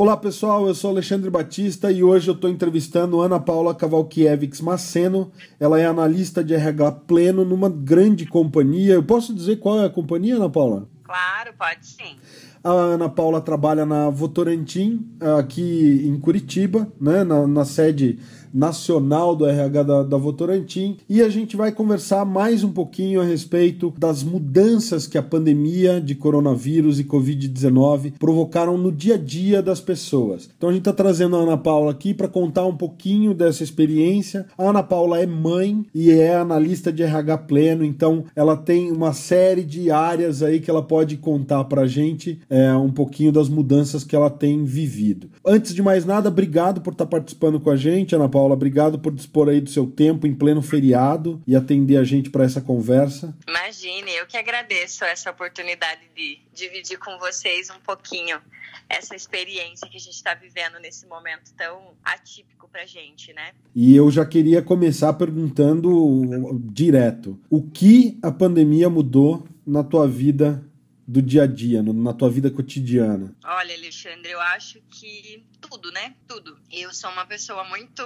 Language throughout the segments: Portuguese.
Olá pessoal, eu sou Alexandre Batista e hoje eu estou entrevistando Ana Paula Cavalkiewicz Maceno. Ela é analista de RH pleno numa grande companhia. Eu posso dizer qual é a companhia, Ana Paula? Claro, pode sim. A Ana Paula trabalha na Votorantim, aqui em Curitiba, né, na, na sede nacional do RH da, da Votorantim e a gente vai conversar mais um pouquinho a respeito das mudanças que a pandemia de coronavírus e Covid-19 provocaram no dia a dia das pessoas. Então a gente está trazendo a Ana Paula aqui para contar um pouquinho dessa experiência. A Ana Paula é mãe e é analista de RH pleno, então ela tem uma série de áreas aí que ela pode contar para a gente é, um pouquinho das mudanças que ela tem vivido. Antes de mais nada, obrigado por estar tá participando com a gente, Ana Paula. Paula. Obrigado por dispor aí do seu tempo em pleno feriado e atender a gente para essa conversa. Imagine, eu que agradeço essa oportunidade de dividir com vocês um pouquinho essa experiência que a gente está vivendo nesse momento tão atípico para gente, né? E eu já queria começar perguntando direto: o que a pandemia mudou na tua vida do dia a dia, no, na tua vida cotidiana? Olha, Alexandre, eu acho que tudo, né? Tudo. Eu sou uma pessoa muito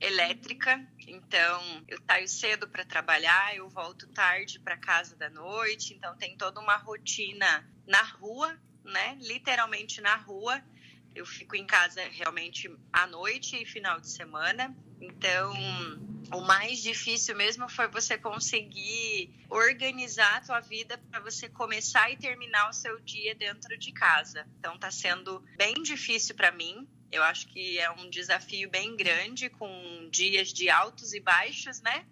elétrica, então eu saio cedo para trabalhar, eu volto tarde para casa da noite, então tem toda uma rotina na rua, né? Literalmente na rua. Eu fico em casa realmente à noite e final de semana. Então, o mais difícil mesmo foi você conseguir organizar a tua vida para você começar e terminar o seu dia dentro de casa. Então tá sendo bem difícil para mim. Eu acho que é um desafio bem grande com dias de altos e baixos, né?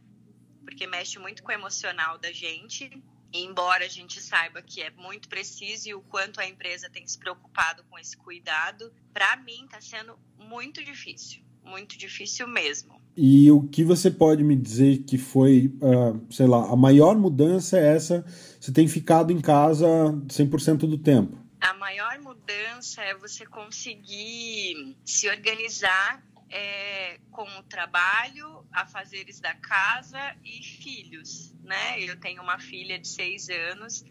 Porque mexe muito com o emocional da gente. E embora a gente saiba que é muito preciso e o quanto a empresa tem se preocupado com esse cuidado, para mim está sendo muito difícil, muito difícil mesmo. E o que você pode me dizer que foi, uh, sei lá, a maior mudança é essa? Você tem ficado em casa 100% do tempo? A maior mudança é você conseguir se organizar é, com o trabalho, afazeres da casa e filhos, né? Eu tenho uma filha de seis anos,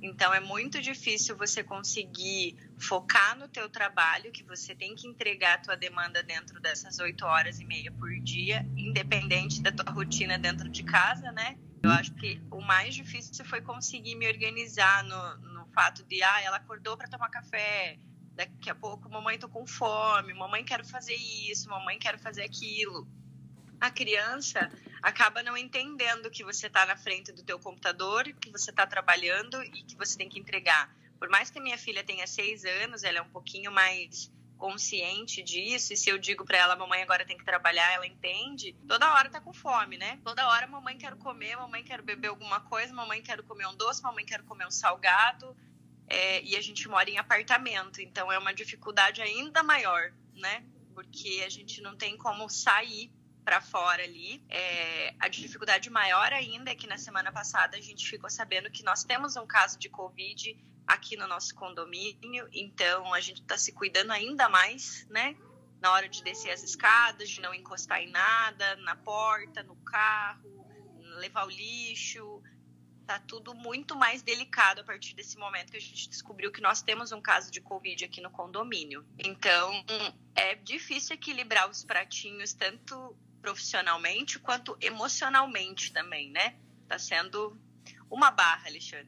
então é muito difícil você conseguir focar no teu trabalho, que você tem que entregar a tua demanda dentro dessas oito horas e meia por dia, independente da tua rotina dentro de casa, né? Eu acho que o mais difícil foi conseguir me organizar no, no fato de, ah, ela acordou para tomar café, daqui a pouco, mamãe tô com fome, mamãe quero fazer isso, mamãe quero fazer aquilo. A criança acaba não entendendo que você está na frente do teu computador, que você está trabalhando e que você tem que entregar. Por mais que a minha filha tenha seis anos, ela é um pouquinho mais consciente disso, e se eu digo para ela, mamãe agora tem que trabalhar, ela entende, toda hora tá com fome, né? Toda hora, mamãe quero comer, mamãe quero beber alguma coisa, mamãe quero comer um doce, mamãe quero comer um salgado, é, e a gente mora em apartamento, então é uma dificuldade ainda maior, né? Porque a gente não tem como sair para fora ali. É, a dificuldade maior ainda é que na semana passada a gente ficou sabendo que nós temos um caso de Covid aqui no nosso condomínio, então a gente está se cuidando ainda mais, né? Na hora de descer as escadas, de não encostar em nada, na porta, no carro, levar o lixo, tá tudo muito mais delicado a partir desse momento que a gente descobriu que nós temos um caso de Covid aqui no condomínio. Então, é difícil equilibrar os pratinhos tanto profissionalmente quanto emocionalmente também, né? Tá sendo uma barra, Alexandre.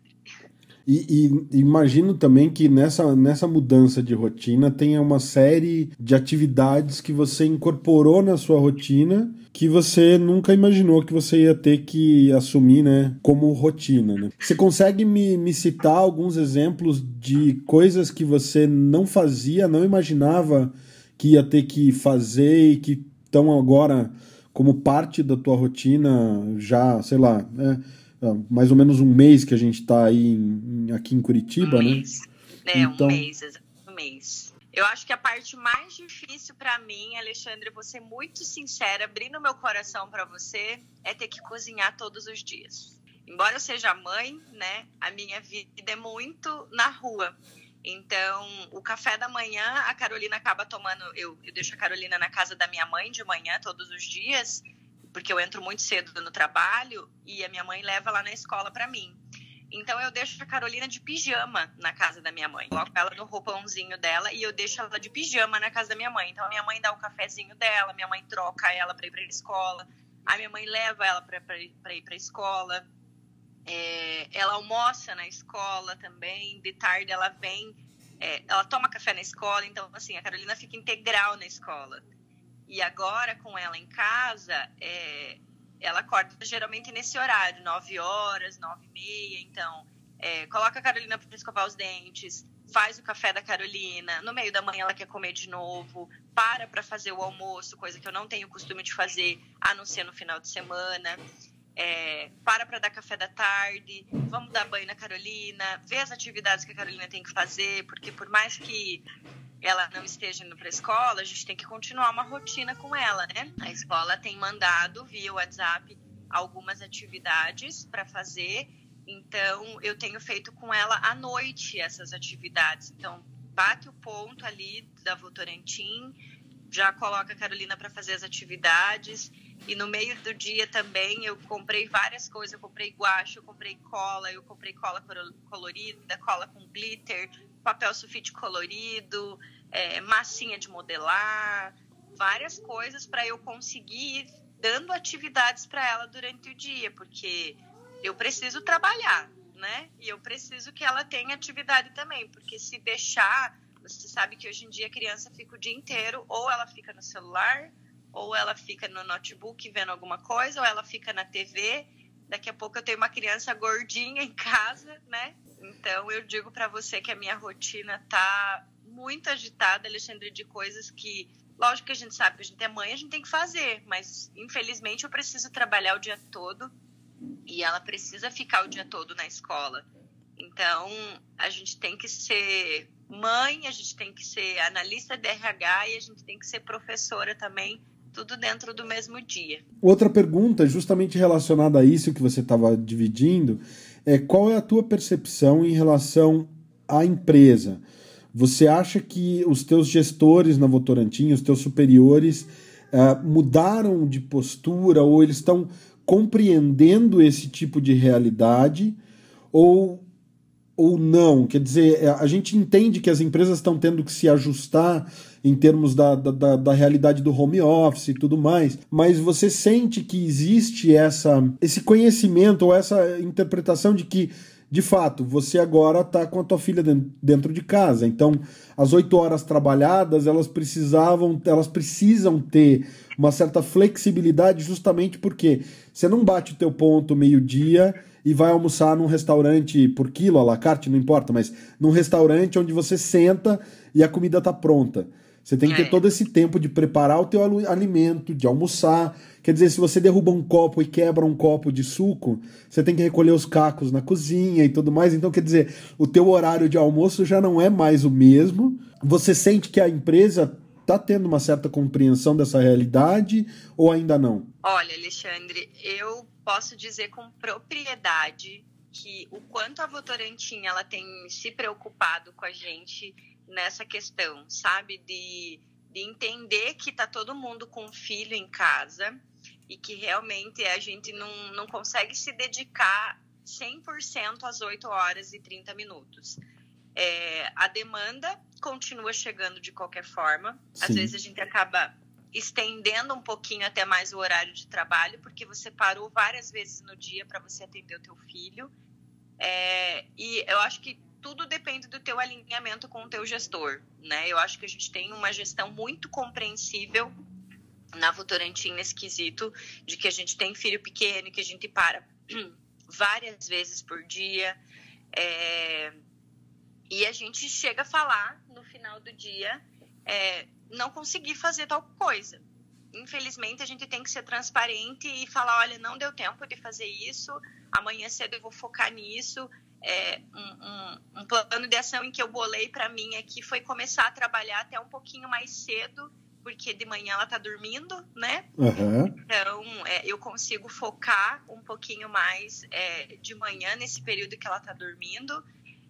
E, e, imagino também que nessa, nessa mudança de rotina tenha uma série de atividades que você incorporou na sua rotina que você nunca imaginou que você ia ter que assumir, né, como rotina, né? Você consegue me, me citar alguns exemplos de coisas que você não fazia, não imaginava que ia ter que fazer e que estão agora como parte da tua rotina já, sei lá, né, mais ou menos um mês que a gente está aí em, aqui em Curitiba, um né? Mês. É, então... um mês, um mês. Eu acho que a parte mais difícil para mim, Alexandre, vou ser muito sincera, abrindo meu coração para você, é ter que cozinhar todos os dias. Embora eu seja mãe, né, a minha vida é muito na rua. Então, o café da manhã, a Carolina acaba tomando. Eu, eu deixo a Carolina na casa da minha mãe de manhã todos os dias, porque eu entro muito cedo no trabalho e a minha mãe leva lá na escola para mim. Então eu deixo a Carolina de pijama na casa da minha mãe. Coloco ela no roupãozinho dela e eu deixo ela de pijama na casa da minha mãe. Então a minha mãe dá o cafezinho dela, minha mãe troca ela para ir para escola, a minha mãe leva ela para ir para escola. É, ela almoça na escola também, de tarde ela vem, é, ela toma café na escola, então assim, a Carolina fica integral na escola. E agora, com ela em casa, é, ela acorda geralmente nesse horário, 9 horas, 9 e meia. Então, é, coloca a Carolina para escovar os dentes, faz o café da Carolina. No meio da manhã ela quer comer de novo, para para fazer o almoço, coisa que eu não tenho costume de fazer, a não ser no final de semana. É, para para dar café da tarde, vamos dar banho na Carolina, ver as atividades que a Carolina tem que fazer, porque por mais que ela não esteja indo para a escola, a gente tem que continuar uma rotina com ela, né? A escola tem mandado via WhatsApp algumas atividades para fazer, então eu tenho feito com ela à noite essas atividades. Então, bate o ponto ali da Votorantim, já coloca a Carolina para fazer as atividades. E no meio do dia também eu comprei várias coisas. Eu comprei guache, eu comprei cola, eu comprei cola colorida, cola com glitter, papel sulfite colorido, é, massinha de modelar, várias coisas para eu conseguir ir dando atividades para ela durante o dia, porque eu preciso trabalhar, né? E eu preciso que ela tenha atividade também, porque se deixar, você sabe que hoje em dia a criança fica o dia inteiro, ou ela fica no celular, ou ela fica no notebook vendo alguma coisa, ou ela fica na TV. Daqui a pouco eu tenho uma criança gordinha em casa, né? Então eu digo para você que a minha rotina tá muito agitada, Alexandre, de coisas que, lógico que a gente sabe que a gente é mãe, a gente tem que fazer, mas infelizmente eu preciso trabalhar o dia todo e ela precisa ficar o dia todo na escola. Então a gente tem que ser mãe, a gente tem que ser analista de RH e a gente tem que ser professora também tudo dentro do mesmo dia. Outra pergunta, justamente relacionada a isso que você estava dividindo, é qual é a tua percepção em relação à empresa? Você acha que os teus gestores na Votorantim, os teus superiores, uh, mudaram de postura ou eles estão compreendendo esse tipo de realidade ou, ou não? Quer dizer, a gente entende que as empresas estão tendo que se ajustar em termos da, da, da, realidade do home office e tudo mais, mas você sente que existe essa, esse conhecimento ou essa interpretação de que de fato, você agora está com a tua filha dentro de casa. Então, as oito horas trabalhadas, elas precisavam, elas precisam ter uma certa flexibilidade, justamente porque você não bate o teu ponto meio-dia e vai almoçar num restaurante por quilo, à la carte, não importa, mas num restaurante onde você senta e a comida está pronta. Você tem que ter é. todo esse tempo de preparar o teu alimento, de almoçar. Quer dizer, se você derruba um copo e quebra um copo de suco, você tem que recolher os cacos na cozinha e tudo mais. Então, quer dizer, o teu horário de almoço já não é mais o mesmo. Você sente que a empresa está tendo uma certa compreensão dessa realidade ou ainda não? Olha, Alexandre, eu posso dizer com propriedade que o quanto a Votorantim ela tem se preocupado com a gente nessa questão, sabe? De, de entender que tá todo mundo com filho em casa e que realmente a gente não, não consegue se dedicar 100% às 8 horas e 30 minutos. É, a demanda continua chegando de qualquer forma. Sim. Às vezes a gente acaba estendendo um pouquinho até mais o horário de trabalho, porque você parou várias vezes no dia para você atender o teu filho. É, e eu acho que tudo depende do teu alinhamento com o teu gestor, né? Eu acho que a gente tem uma gestão muito compreensível na Votorantim nesse quesito de que a gente tem filho pequeno, que a gente para várias vezes por dia, é, e a gente chega a falar no final do dia, é, não consegui fazer tal coisa. Infelizmente, a gente tem que ser transparente e falar: olha, não deu tempo de fazer isso, amanhã cedo eu vou focar nisso é, um, um, um, plano de ação em que eu bolei para mim aqui foi começar a trabalhar até um pouquinho mais cedo, porque de manhã ela tá dormindo, né? Uhum. Então é, eu consigo focar um pouquinho mais é, de manhã nesse período que ela tá dormindo.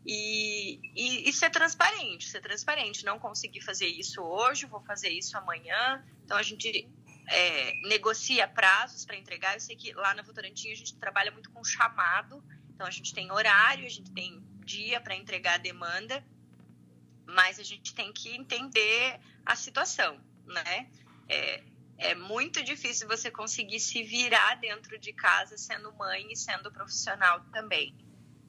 E, e, e, ser transparente, ser transparente. Não consegui fazer isso hoje, vou fazer isso amanhã. Então a gente é, negocia prazos para entregar. Eu sei que lá na Votorantim a gente trabalha muito com chamado. Então a gente tem horário, a gente tem dia para entregar a demanda, mas a gente tem que entender a situação, né? É, é muito difícil você conseguir se virar dentro de casa sendo mãe e sendo profissional também.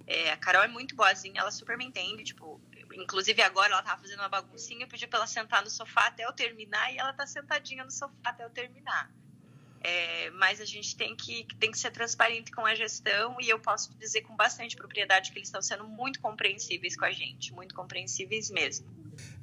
É, a Carol é muito boazinha, ela super me entende, tipo, inclusive agora ela tava fazendo uma baguncinha, eu pedi pra ela sentar no sofá até eu terminar e ela tá sentadinha no sofá até eu terminar. É, mas a gente tem que, tem que ser transparente com a gestão e eu posso dizer com bastante propriedade que eles estão sendo muito compreensíveis com a gente, muito compreensíveis mesmo.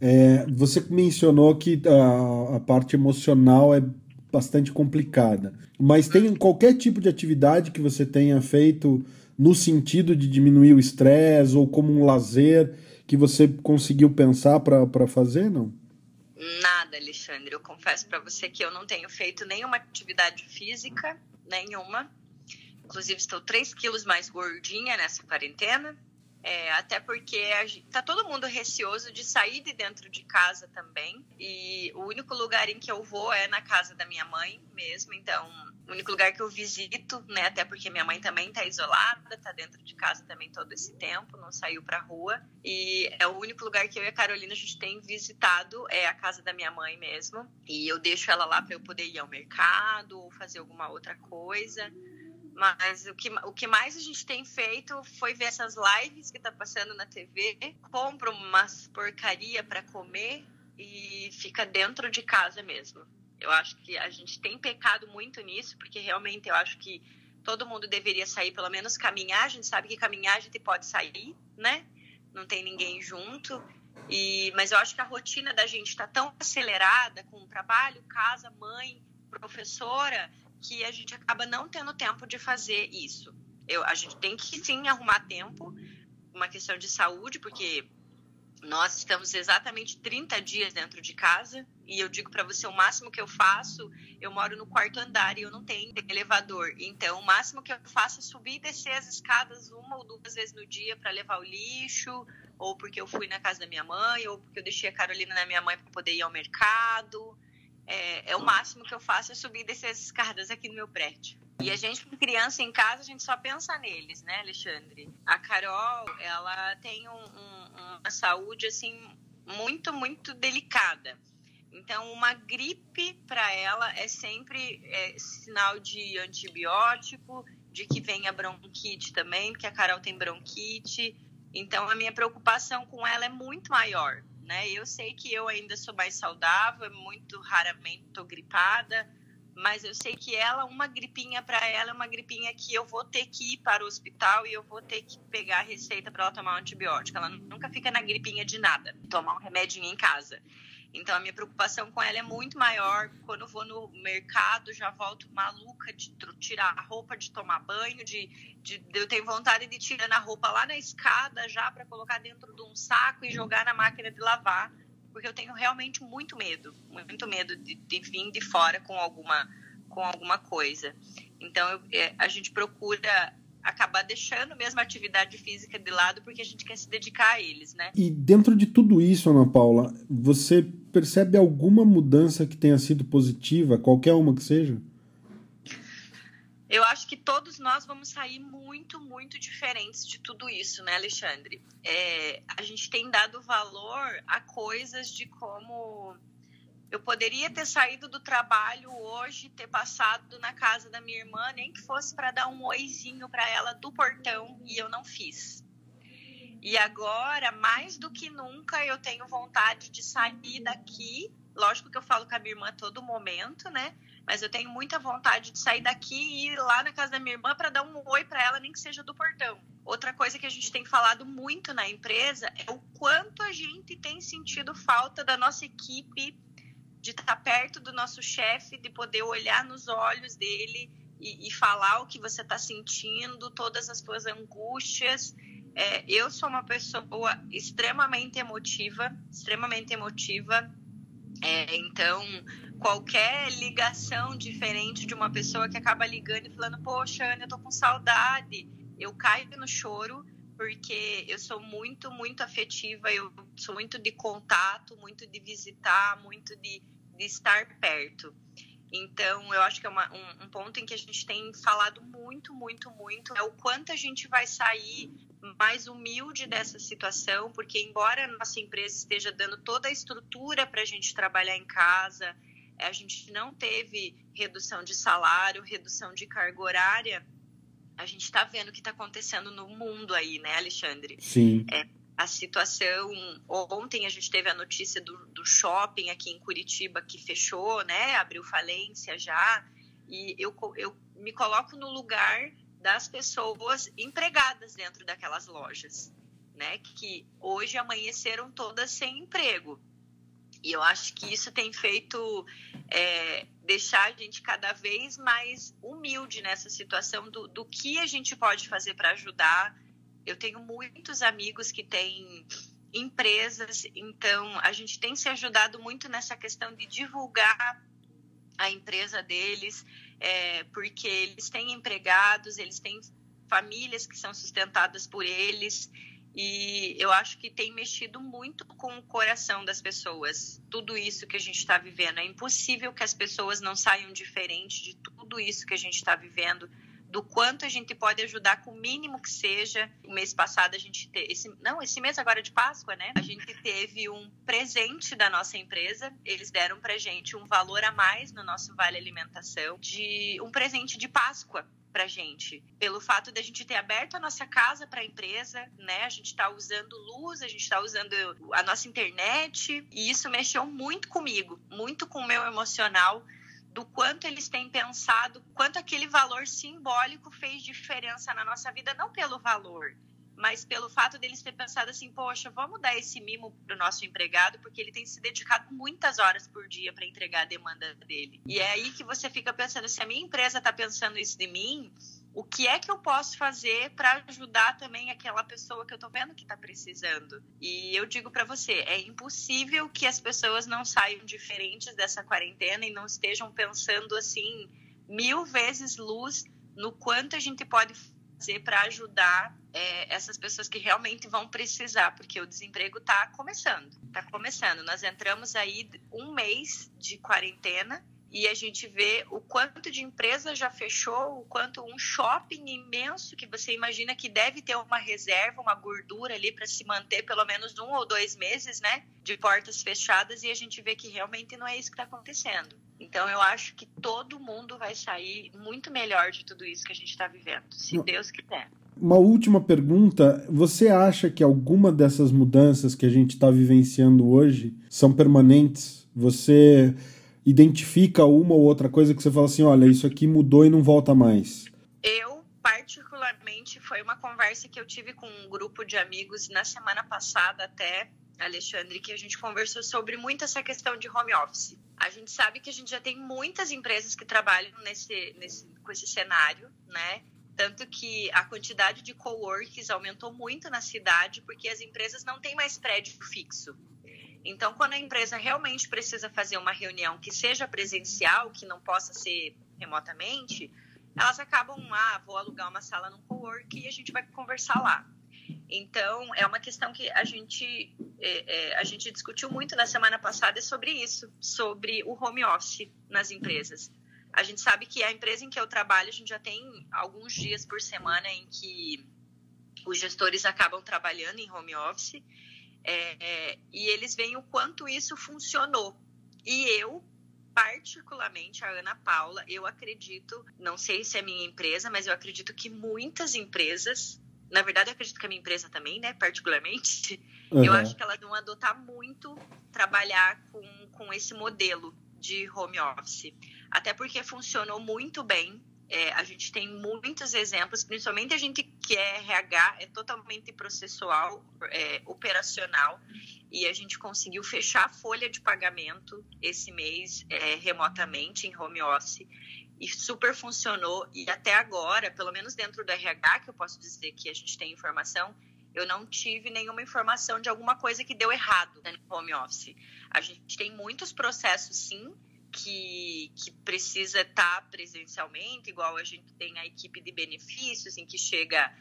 É, você mencionou que a, a, parte emocional é bastante complicada, mas tem qualquer tipo de atividade que você tenha feito no sentido de diminuir o estresse ou como um lazer que você conseguiu pensar para fazer, não? Nada, Alexandre. Eu confesso para você que eu não tenho feito nenhuma atividade física, nenhuma. Inclusive, estou 3 quilos mais gordinha nessa quarentena. É, até porque está todo mundo receoso de sair de dentro de casa também. E o único lugar em que eu vou é na casa da minha mãe mesmo. Então, o único lugar que eu visito, né? Até porque minha mãe também está isolada, está dentro de casa também todo esse tempo, não saiu para rua. E é o único lugar que eu e a Carolina a gente tem visitado é a casa da minha mãe mesmo. E eu deixo ela lá para eu poder ir ao mercado ou fazer alguma outra coisa. Mas o que, o que mais a gente tem feito foi ver essas lives que tá passando na TV, compra umas porcaria para comer e fica dentro de casa mesmo. Eu acho que a gente tem pecado muito nisso, porque realmente eu acho que todo mundo deveria sair, pelo menos caminhar. A gente sabe que caminhar a gente pode sair, né? Não tem ninguém junto. E, mas eu acho que a rotina da gente está tão acelerada com trabalho, casa, mãe, professora, que a gente acaba não tendo tempo de fazer isso. Eu, a gente tem que sim arrumar tempo, uma questão de saúde, porque nós estamos exatamente 30 dias dentro de casa e eu digo para você o máximo que eu faço, eu moro no quarto andar e eu não tenho elevador. Então, o máximo que eu faço é subir e descer as escadas uma ou duas vezes no dia para levar o lixo, ou porque eu fui na casa da minha mãe, ou porque eu deixei a Carolina na minha mãe para poder ir ao mercado. É, é, o máximo que eu faço é subir e descer as escadas aqui no meu prédio. E a gente, com criança em casa, a gente só pensa neles, né, Alexandre? A Carol, ela tem um, um, uma saúde, assim, muito, muito delicada. Então, uma gripe para ela é sempre é, sinal de antibiótico, de que venha bronquite também, porque a Carol tem bronquite. Então, a minha preocupação com ela é muito maior né? Eu sei que eu ainda sou mais saudável, muito raramente estou gripada, mas eu sei que ela, uma gripinha para ela é uma gripinha que eu vou ter que ir para o hospital e eu vou ter que pegar a receita para ela tomar um antibiótico. Ela nunca fica na gripinha de nada, tomar um remedinho em casa. Então a minha preocupação com ela é muito maior. Quando eu vou no mercado, já volto maluca de tirar a roupa, de tomar banho, de, de, eu tenho vontade de tirar a roupa lá na escada já para colocar dentro de um saco e jogar na máquina de lavar, porque eu tenho realmente muito medo, muito medo de, de vir de fora com alguma com alguma coisa. Então eu, é, a gente procura acabar deixando mesmo a atividade física de lado porque a gente quer se dedicar a eles, né? E dentro de tudo isso, Ana Paula, você percebe alguma mudança que tenha sido positiva, qualquer uma que seja? Eu acho que todos nós vamos sair muito, muito diferentes de tudo isso, né, Alexandre? É, a gente tem dado valor a coisas de como eu poderia ter saído do trabalho hoje, ter passado na casa da minha irmã, nem que fosse para dar um oizinho para ela do portão, e eu não fiz. E agora, mais do que nunca, eu tenho vontade de sair daqui. Lógico que eu falo com a minha irmã todo momento, né? Mas eu tenho muita vontade de sair daqui e ir lá na casa da minha irmã para dar um oi para ela, nem que seja do portão. Outra coisa que a gente tem falado muito na empresa é o quanto a gente tem sentido falta da nossa equipe de estar perto do nosso chefe, de poder olhar nos olhos dele e, e falar o que você está sentindo, todas as suas angústias. É, eu sou uma pessoa extremamente emotiva, extremamente emotiva. É, então, qualquer ligação diferente de uma pessoa que acaba ligando e falando, poxa, Ana, eu tô com saudade, eu caio no choro porque eu sou muito, muito afetiva, eu sou muito de contato, muito de visitar, muito de, de estar perto. Então, eu acho que é uma, um, um, ponto em que a gente tem falado muito, muito, muito é o quanto a gente vai sair mais humilde dessa situação, porque embora a nossa empresa esteja dando toda a estrutura para a gente trabalhar em casa, a gente não teve redução de salário, redução de carga horária, a gente está vendo o que está acontecendo no mundo aí, né, Alexandre? Sim. É, a situação. Ontem a gente teve a notícia do, do shopping aqui em Curitiba que fechou, né? Abriu falência já. E eu, eu me coloco no lugar das pessoas empregadas dentro daquelas lojas, né? Que hoje amanheceram todas sem emprego. E eu acho que isso tem feito é, deixar a gente cada vez mais humilde nessa situação do, do que a gente pode fazer para ajudar eu tenho muitos amigos que têm empresas, então a gente tem se ajudado muito nessa questão de divulgar a empresa deles, é, porque eles têm empregados, eles têm famílias que são sustentadas por eles, e eu acho que tem mexido muito com o coração das pessoas. Tudo isso que a gente está vivendo. É impossível que as pessoas não saiam diferente de tudo isso que a gente está vivendo do quanto a gente pode ajudar com o mínimo que seja. O mês passado a gente teve, esse, não, esse mês agora de Páscoa, né? A gente teve um presente da nossa empresa. Eles deram pra gente um valor a mais no nosso vale alimentação de um presente de Páscoa pra gente, pelo fato de a gente ter aberto a nossa casa para a empresa, né? A gente tá usando luz, a gente tá usando a nossa internet, e isso mexeu muito comigo, muito com o meu emocional do quanto eles têm pensado, quanto aquele valor simbólico fez diferença na nossa vida, não pelo valor, mas pelo fato deles ter pensado assim, poxa, vamos dar esse mimo pro nosso empregado, porque ele tem se dedicado muitas horas por dia para entregar a demanda dele. E é aí que você fica pensando, se a minha empresa está pensando isso de mim, o que é que eu posso fazer para ajudar também aquela pessoa que eu estou vendo que está precisando? E eu digo para você, é impossível que as pessoas não saiam diferentes dessa quarentena e não estejam pensando assim mil vezes luz no quanto a gente pode fazer para ajudar é, essas pessoas que realmente vão precisar, porque o desemprego está começando, está começando. Nós entramos aí um mês de quarentena e a gente vê o quanto de empresa já fechou, o quanto um shopping imenso que você imagina que deve ter uma reserva, uma gordura ali para se manter pelo menos um ou dois meses, né, de portas fechadas e a gente vê que realmente não é isso que está acontecendo. Então eu acho que todo mundo vai sair muito melhor de tudo isso que a gente está vivendo, se não. Deus quiser. Uma última pergunta: você acha que alguma dessas mudanças que a gente está vivenciando hoje são permanentes? Você identifica uma ou outra coisa que você fala assim, olha, isso aqui mudou e não volta mais? Eu, particularmente, foi uma conversa que eu tive com um grupo de amigos na semana passada até, Alexandre, que a gente conversou sobre muito essa questão de home office. A gente sabe que a gente já tem muitas empresas que trabalham nesse, nesse, com esse cenário, né? Tanto que a quantidade de coworks aumentou muito na cidade, porque as empresas não têm mais prédio fixo. Então, quando a empresa realmente precisa fazer uma reunião que seja presencial, que não possa ser remotamente, elas acabam, ah, vou alugar uma sala num cowork e a gente vai conversar lá. Então, é uma questão que a gente, é, é, a gente discutiu muito na semana passada sobre isso, sobre o home office nas empresas. A gente sabe que a empresa em que eu trabalho, a gente já tem alguns dias por semana em que os gestores acabam trabalhando em home office é, é, e eles veem o quanto isso funcionou. E eu, particularmente, a Ana Paula, eu acredito, não sei se é minha empresa, mas eu acredito que muitas empresas, na verdade, eu acredito que a minha empresa também, né, particularmente, uhum. eu acho que elas vão adotar muito trabalhar com, com esse modelo de home office. Até porque funcionou muito bem é, a gente tem muitos exemplos, principalmente a gente que é RH, é totalmente processual, é, operacional, e a gente conseguiu fechar a folha de pagamento esse mês é, remotamente, em home office, e super funcionou. E até agora, pelo menos dentro do RH, que eu posso dizer que a gente tem informação, eu não tive nenhuma informação de alguma coisa que deu errado no home office. A gente tem muitos processos, sim, que, que precisa estar tá presencialmente, igual a gente tem a equipe de benefícios, em que chega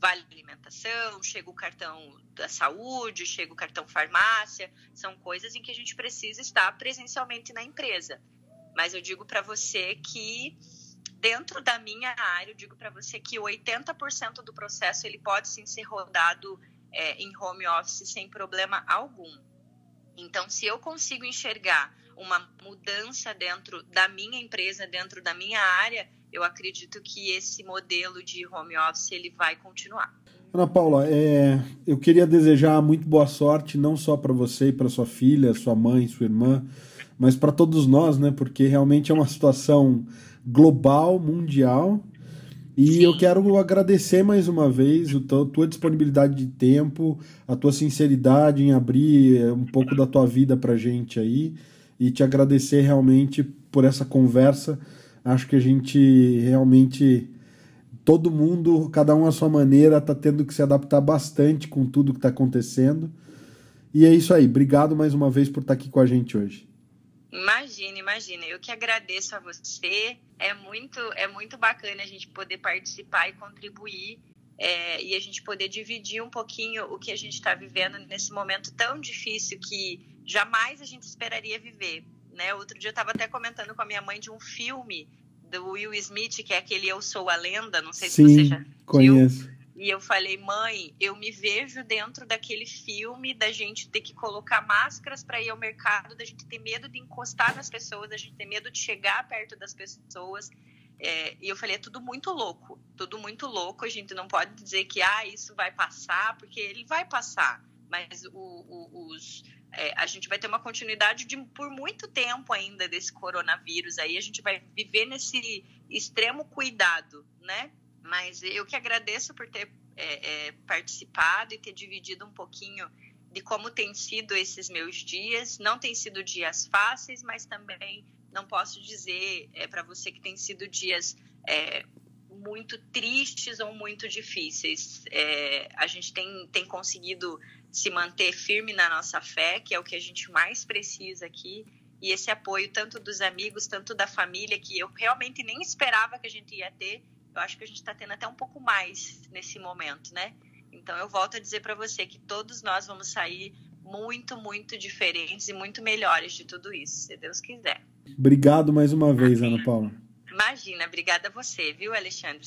vale alimentação, chega o cartão da saúde, chega o cartão farmácia, são coisas em que a gente precisa estar presencialmente na empresa. mas eu digo para você que dentro da minha área, eu digo para você que 80% do processo ele pode sim ser rodado é, em home office sem problema algum. Então, se eu consigo enxergar uma mudança dentro da minha empresa, dentro da minha área, eu acredito que esse modelo de home office ele vai continuar. Ana Paula, é, eu queria desejar muito boa sorte, não só para você e para sua filha, sua mãe, sua irmã, mas para todos nós, né? Porque realmente é uma situação global, mundial. E Sim. eu quero agradecer mais uma vez a tua disponibilidade de tempo, a tua sinceridade em abrir é, um pouco da tua vida para gente aí e te agradecer realmente por essa conversa. Acho que a gente realmente todo mundo, cada um à sua maneira, está tendo que se adaptar bastante com tudo que está acontecendo. E é isso aí. Obrigado mais uma vez por estar tá aqui com a gente hoje. Imagina, imagina. Eu que agradeço a você. É muito, é muito bacana a gente poder participar e contribuir é, e a gente poder dividir um pouquinho o que a gente está vivendo nesse momento tão difícil que jamais a gente esperaria viver. Né? Outro dia eu estava até comentando com a minha mãe de um filme do Will Smith, que é aquele Eu Sou a Lenda, não sei Sim, se você já viu. conheço. E eu falei, mãe, eu me vejo dentro daquele filme da gente ter que colocar máscaras para ir ao mercado, da gente ter medo de encostar nas pessoas, da gente ter medo de chegar perto das pessoas. É, e eu falei, é tudo muito louco, tudo muito louco. A gente não pode dizer que ah, isso vai passar, porque ele vai passar. Mas o, o, os, é, a gente vai ter uma continuidade de, por muito tempo ainda desse coronavírus aí. A gente vai viver nesse extremo cuidado, né? Mas eu que agradeço por ter é, é, participado e ter dividido um pouquinho de como tem sido esses meus dias. Não tem sido dias fáceis, mas também não posso dizer é, para você que tem sido dias é, muito tristes ou muito difíceis. É, a gente tem, tem conseguido se manter firme na nossa fé, que é o que a gente mais precisa aqui, e esse apoio tanto dos amigos, tanto da família, que eu realmente nem esperava que a gente ia ter. Eu acho que a gente está tendo até um pouco mais nesse momento, né? Então eu volto a dizer para você que todos nós vamos sair muito, muito diferentes e muito melhores de tudo isso, se Deus quiser. Obrigado mais uma vez. Ana Paula. Imagina, obrigada a você, viu, Alexandre?